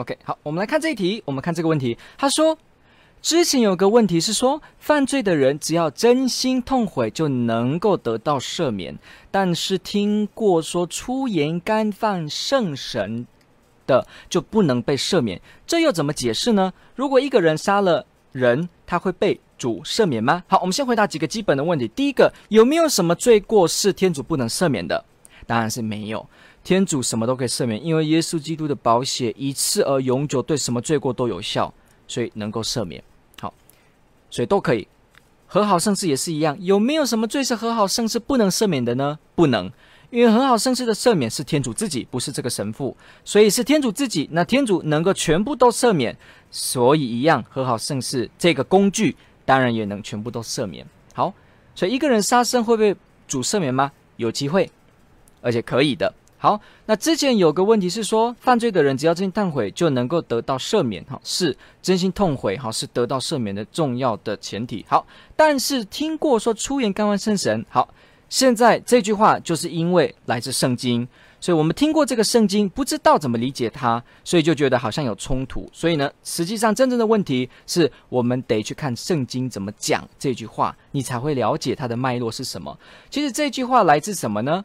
OK，好，我们来看这一题。我们看这个问题，他说，之前有个问题是说，犯罪的人只要真心痛悔就能够得到赦免，但是听过说出言干犯圣神的就不能被赦免，这又怎么解释呢？如果一个人杀了人，他会被主赦免吗？好，我们先回答几个基本的问题。第一个，有没有什么罪过是天主不能赦免的？当然是没有。天主什么都可以赦免，因为耶稣基督的宝血一次而永久，对什么罪过都有效，所以能够赦免。好，所以都可以。和好圣事也是一样，有没有什么罪是和好圣事不能赦免的呢？不能，因为和好圣事的赦免是天主自己，不是这个神父，所以是天主自己。那天主能够全部都赦免，所以一样和好圣事这个工具当然也能全部都赦免。好，所以一个人杀生会被主赦免吗？有机会，而且可以的。好，那之前有个问题是说，犯罪的人只要真心忏悔就能够得到赦免，哈，是真心痛悔，哈，是得到赦免的重要的前提。好，但是听过说出言干犯圣神，好，现在这句话就是因为来自圣经，所以我们听过这个圣经，不知道怎么理解它，所以就觉得好像有冲突。所以呢，实际上真正的问题是我们得去看圣经怎么讲这句话，你才会了解它的脉络是什么。其实这句话来自什么呢？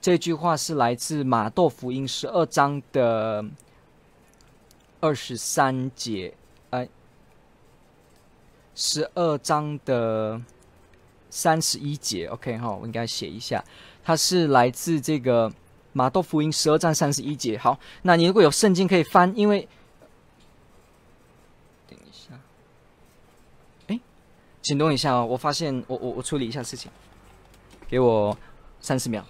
这句话是来自马窦福音十二章的二十三节，哎，十二章的三十一节，OK 哈，我应该写一下，它是来自这个马窦福音十二章三十一节。好，那你如果有圣经可以翻，因为等一下，哎，请等一下哦，我发现我我我处理一下事情，给我三十秒。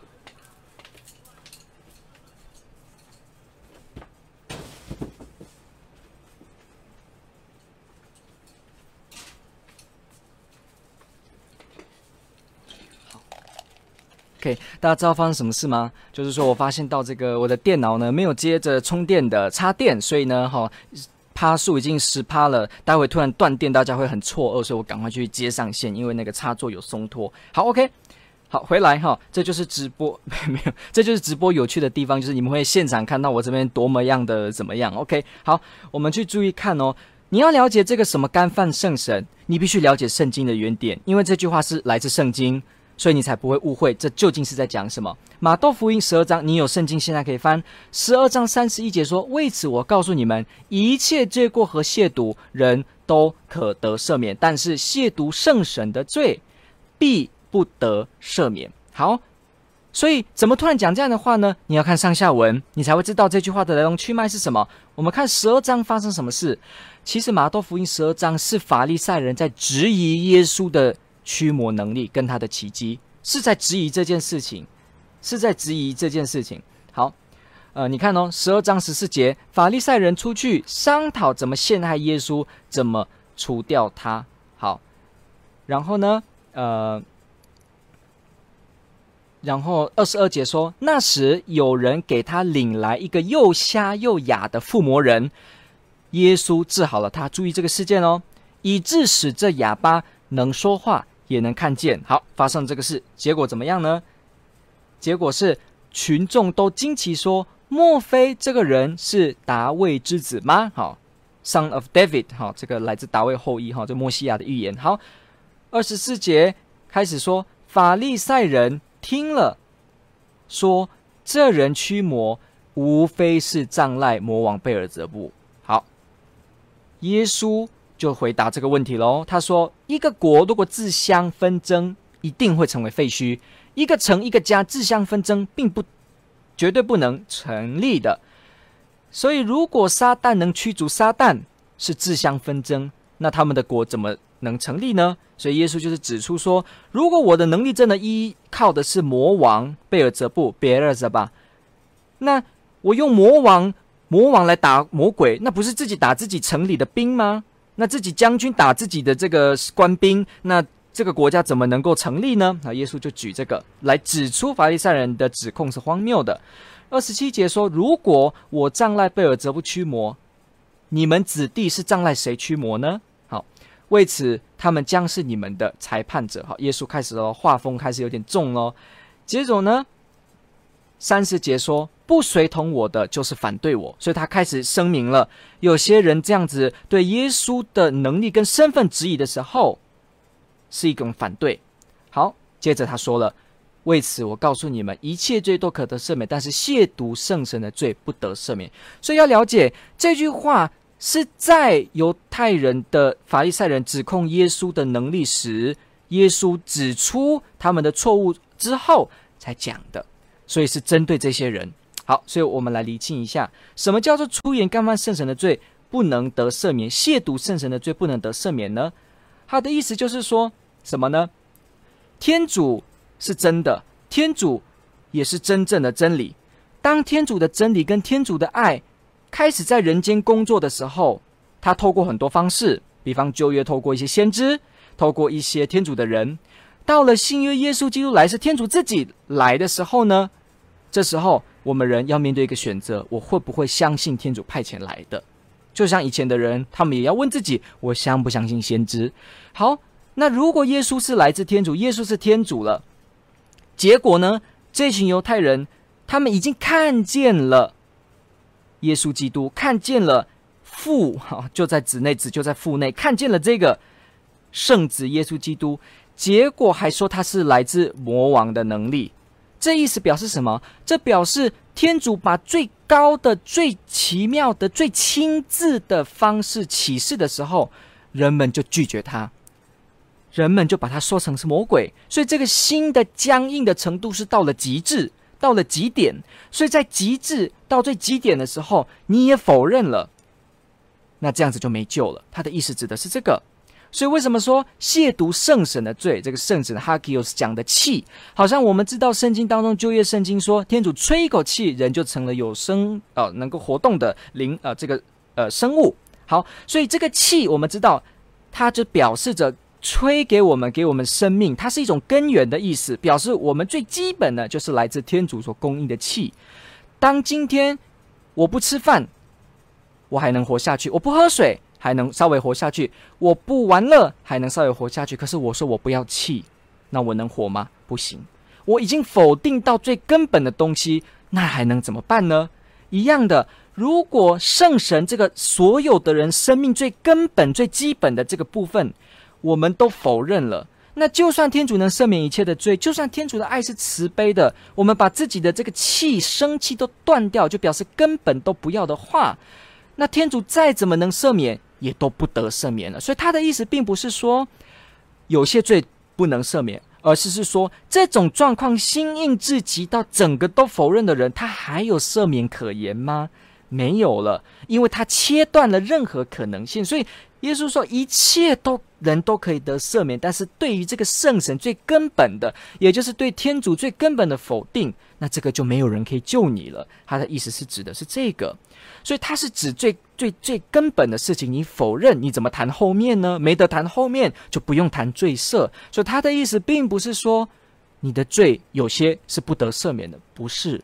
OK，大家知道发生什么事吗？就是说我发现到这个我的电脑呢没有接着充电的插电，所以呢，哈、趴数已经十趴了。待会突然断电，大家会很错愕，所以我赶快去接上线，因为那个插座有松脱。好，OK，好，回来哈、这就是直播，没有，这就是直播有趣的地方，就是你们会现场看到我这边多么样的怎么样。OK，好，我们去注意看哦。你要了解这个什么干犯圣神，你必须了解圣经的原点，因为这句话是来自圣经。所以你才不会误会，这究竟是在讲什么？马窦福音十二章，你有圣经现在可以翻十二章三十一节说：“为此我告诉你们，一切罪过和亵渎人都可得赦免，但是亵渎圣神的罪必不得赦免。”好，所以怎么突然讲这样的话呢？你要看上下文，你才会知道这句话的来龙去脉是什么。我们看十二章发生什么事？其实马窦福音十二章是法利赛人在质疑耶稣的。驱魔能力跟他的奇迹是在质疑这件事情，是在质疑这件事情。好，呃，你看哦，十二章十四节，法利赛人出去商讨怎么陷害耶稣，怎么除掉他。好，然后呢，呃，然后二十二节说，那时有人给他领来一个又瞎又哑的附魔人，耶稣治好了他。注意这个事件哦，以致使这哑巴能说话。也能看见，好，发生这个事，结果怎么样呢？结果是群众都惊奇说：“莫非这个人是达卫之子吗？”好，Son of David，好，这个来自达卫后裔，哈，这默西亚的预言。好，二十四节开始说，法利赛人听了，说这人驱魔，无非是仗赖魔王贝尔泽布。好，耶稣。就回答这个问题喽。他说：“一个国如果自相纷争，一定会成为废墟；一个城、一个家自相纷争，并不绝对不能成立的。所以，如果撒旦能驱逐撒旦，是自相纷争，那他们的国怎么能成立呢？所以，耶稣就是指出说：如果我的能力真的依靠的是魔王贝尔泽布别尔泽吧，那我用魔王魔王来打魔鬼，那不是自己打自己城里的兵吗？那自己将军打自己的这个官兵，那这个国家怎么能够成立呢？那，耶稣就举这个来指出法利赛人的指控是荒谬的。二十七节说：“如果我仗赖贝尔泽布驱魔，你们子弟是仗赖谁驱魔呢？”好，为此他们将是你们的裁判者。好，耶稣开始哦，画风开始有点重喽。接着呢，三十节说：“不随同我的，就是反对我。”所以他开始声明了，有些人这样子对耶稣的能力跟身份质疑的时候，是一种反对。好，接着他说了。为此，我告诉你们，一切罪都可得赦免，但是亵渎圣神的罪不得赦免。所以要了解这句话是在犹太人的法利赛人指控耶稣的能力时，耶稣指出他们的错误之后才讲的，所以是针对这些人。好，所以我们来厘清一下，什么叫做出言干犯圣神的罪不能得赦免，亵渎圣神的罪不能得赦免呢？他的意思就是说什么呢？天主。是真的，天主也是真正的真理。当天主的真理跟天主的爱开始在人间工作的时候，他透过很多方式，比方旧约透过一些先知，透过一些天主的人。到了新约，耶稣基督来是天主自己来的时候呢，这时候我们人要面对一个选择：我会不会相信天主派遣来的？就像以前的人，他们也要问自己：我相不相信先知？好，那如果耶稣是来自天主，耶稣是天主了。结果呢？这群犹太人，他们已经看见了耶稣基督，看见了父，哈，就在子内，子就在父内，看见了这个圣子耶稣基督。结果还说他是来自魔王的能力，这意思表示什么？这表示天主把最高的、最奇妙的、最亲自的方式启示的时候，人们就拒绝他。人们就把他说成是魔鬼，所以这个心的僵硬的程度是到了极致，到了极点。所以在极致到最极点的时候，你也否认了，那这样子就没救了。他的意思指的是这个。所以为什么说亵渎圣神的罪？这个圣神 Hagios 讲的气，好像我们知道圣经当中旧约圣经说，天主吹一口气，人就成了有生呃能够活动的灵呃这个呃生物。好，所以这个气我们知道，它就表示着。吹给我们，给我们生命，它是一种根源的意思，表示我们最基本的就是来自天主所供应的气。当今天我不吃饭，我还能活下去；我不喝水，还能稍微活下去；我不玩乐，还能稍微活下去。可是我说我不要气，那我能活吗？不行，我已经否定到最根本的东西，那还能怎么办呢？一样的，如果圣神这个所有的人生命最根本、最基本的这个部分。我们都否认了，那就算天主能赦免一切的罪，就算天主的爱是慈悲的，我们把自己的这个气、生气都断掉，就表示根本都不要的话，那天主再怎么能赦免，也都不得赦免了。所以他的意思并不是说有些罪不能赦免，而是是说这种状况心硬至极到整个都否认的人，他还有赦免可言吗？没有了，因为他切断了任何可能性。所以耶稣说，一切都。人都可以得赦免，但是对于这个圣神最根本的，也就是对天主最根本的否定，那这个就没有人可以救你了。他的意思是指的是这个，所以他是指最最最根本的事情，你否认，你怎么谈后面呢？没得谈后面，就不用谈罪赦。所以他的意思并不是说你的罪有些是不得赦免的，不是。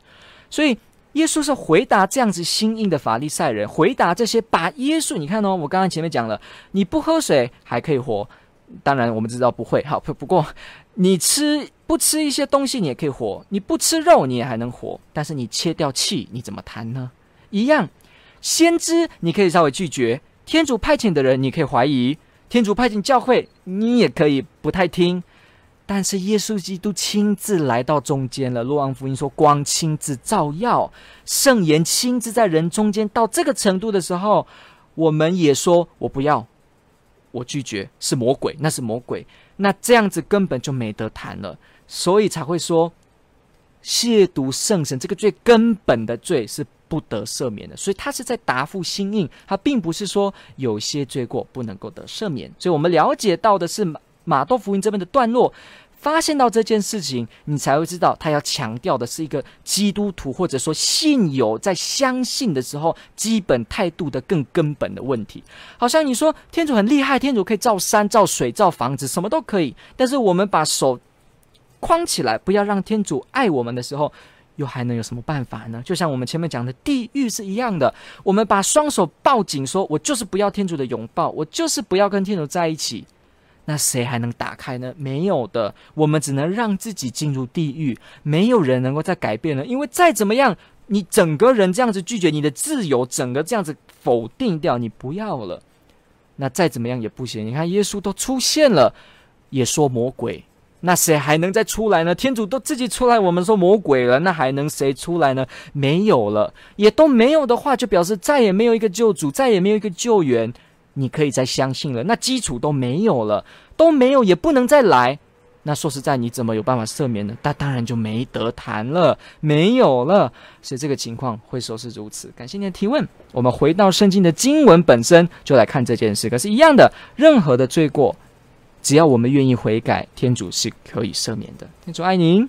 所以。耶稣是回答这样子心硬的法利赛人，回答这些把耶稣，你看哦，我刚刚前面讲了，你不喝水还可以活，当然我们知道不会，好，不不过你吃不吃一些东西你也可以活，你不吃肉你也还能活，但是你切掉气你怎么谈呢？一样，先知你可以稍微拒绝，天主派遣的人你可以怀疑，天主派遣教会你也可以不太听。但是耶稣基督亲自来到中间了。若望福音说，光亲自照耀，圣言亲自在人中间到这个程度的时候，我们也说我不要，我拒绝，是魔鬼，那是魔鬼。那这样子根本就没得谈了，所以才会说亵渎圣神这个最根本的罪是不得赦免的。所以他是在答复心印，他并不是说有些罪过不能够得赦免。所以我们了解到的是。马窦福音这边的段落，发现到这件事情，你才会知道他要强调的是一个基督徒或者说信友在相信的时候基本态度的更根本的问题。好像你说天主很厉害，天主可以造山、造水、造房子，什么都可以，但是我们把手框起来，不要让天主爱我们的时候。又还能有什么办法呢？就像我们前面讲的地狱是一样的，我们把双手抱紧，说我就是不要天主的拥抱，我就是不要跟天主在一起，那谁还能打开呢？没有的，我们只能让自己进入地狱，没有人能够再改变了。因为再怎么样，你整个人这样子拒绝你的自由，整个这样子否定掉，你不要了，那再怎么样也不行。你看耶稣都出现了，也说魔鬼。那谁还能再出来呢？天主都自己出来，我们说魔鬼了，那还能谁出来呢？没有了，也都没有的话，就表示再也没有一个救主，再也没有一个救援，你可以再相信了。那基础都没有了，都没有，也不能再来。那说实在，你怎么有办法赦免呢？那当然就没得谈了，没有了。所以这个情况会说是如此。感谢您的提问。我们回到圣经的经文本身，就来看这件事。可是，一样的，任何的罪过。只要我们愿意悔改，天主是可以赦免的。天主爱您。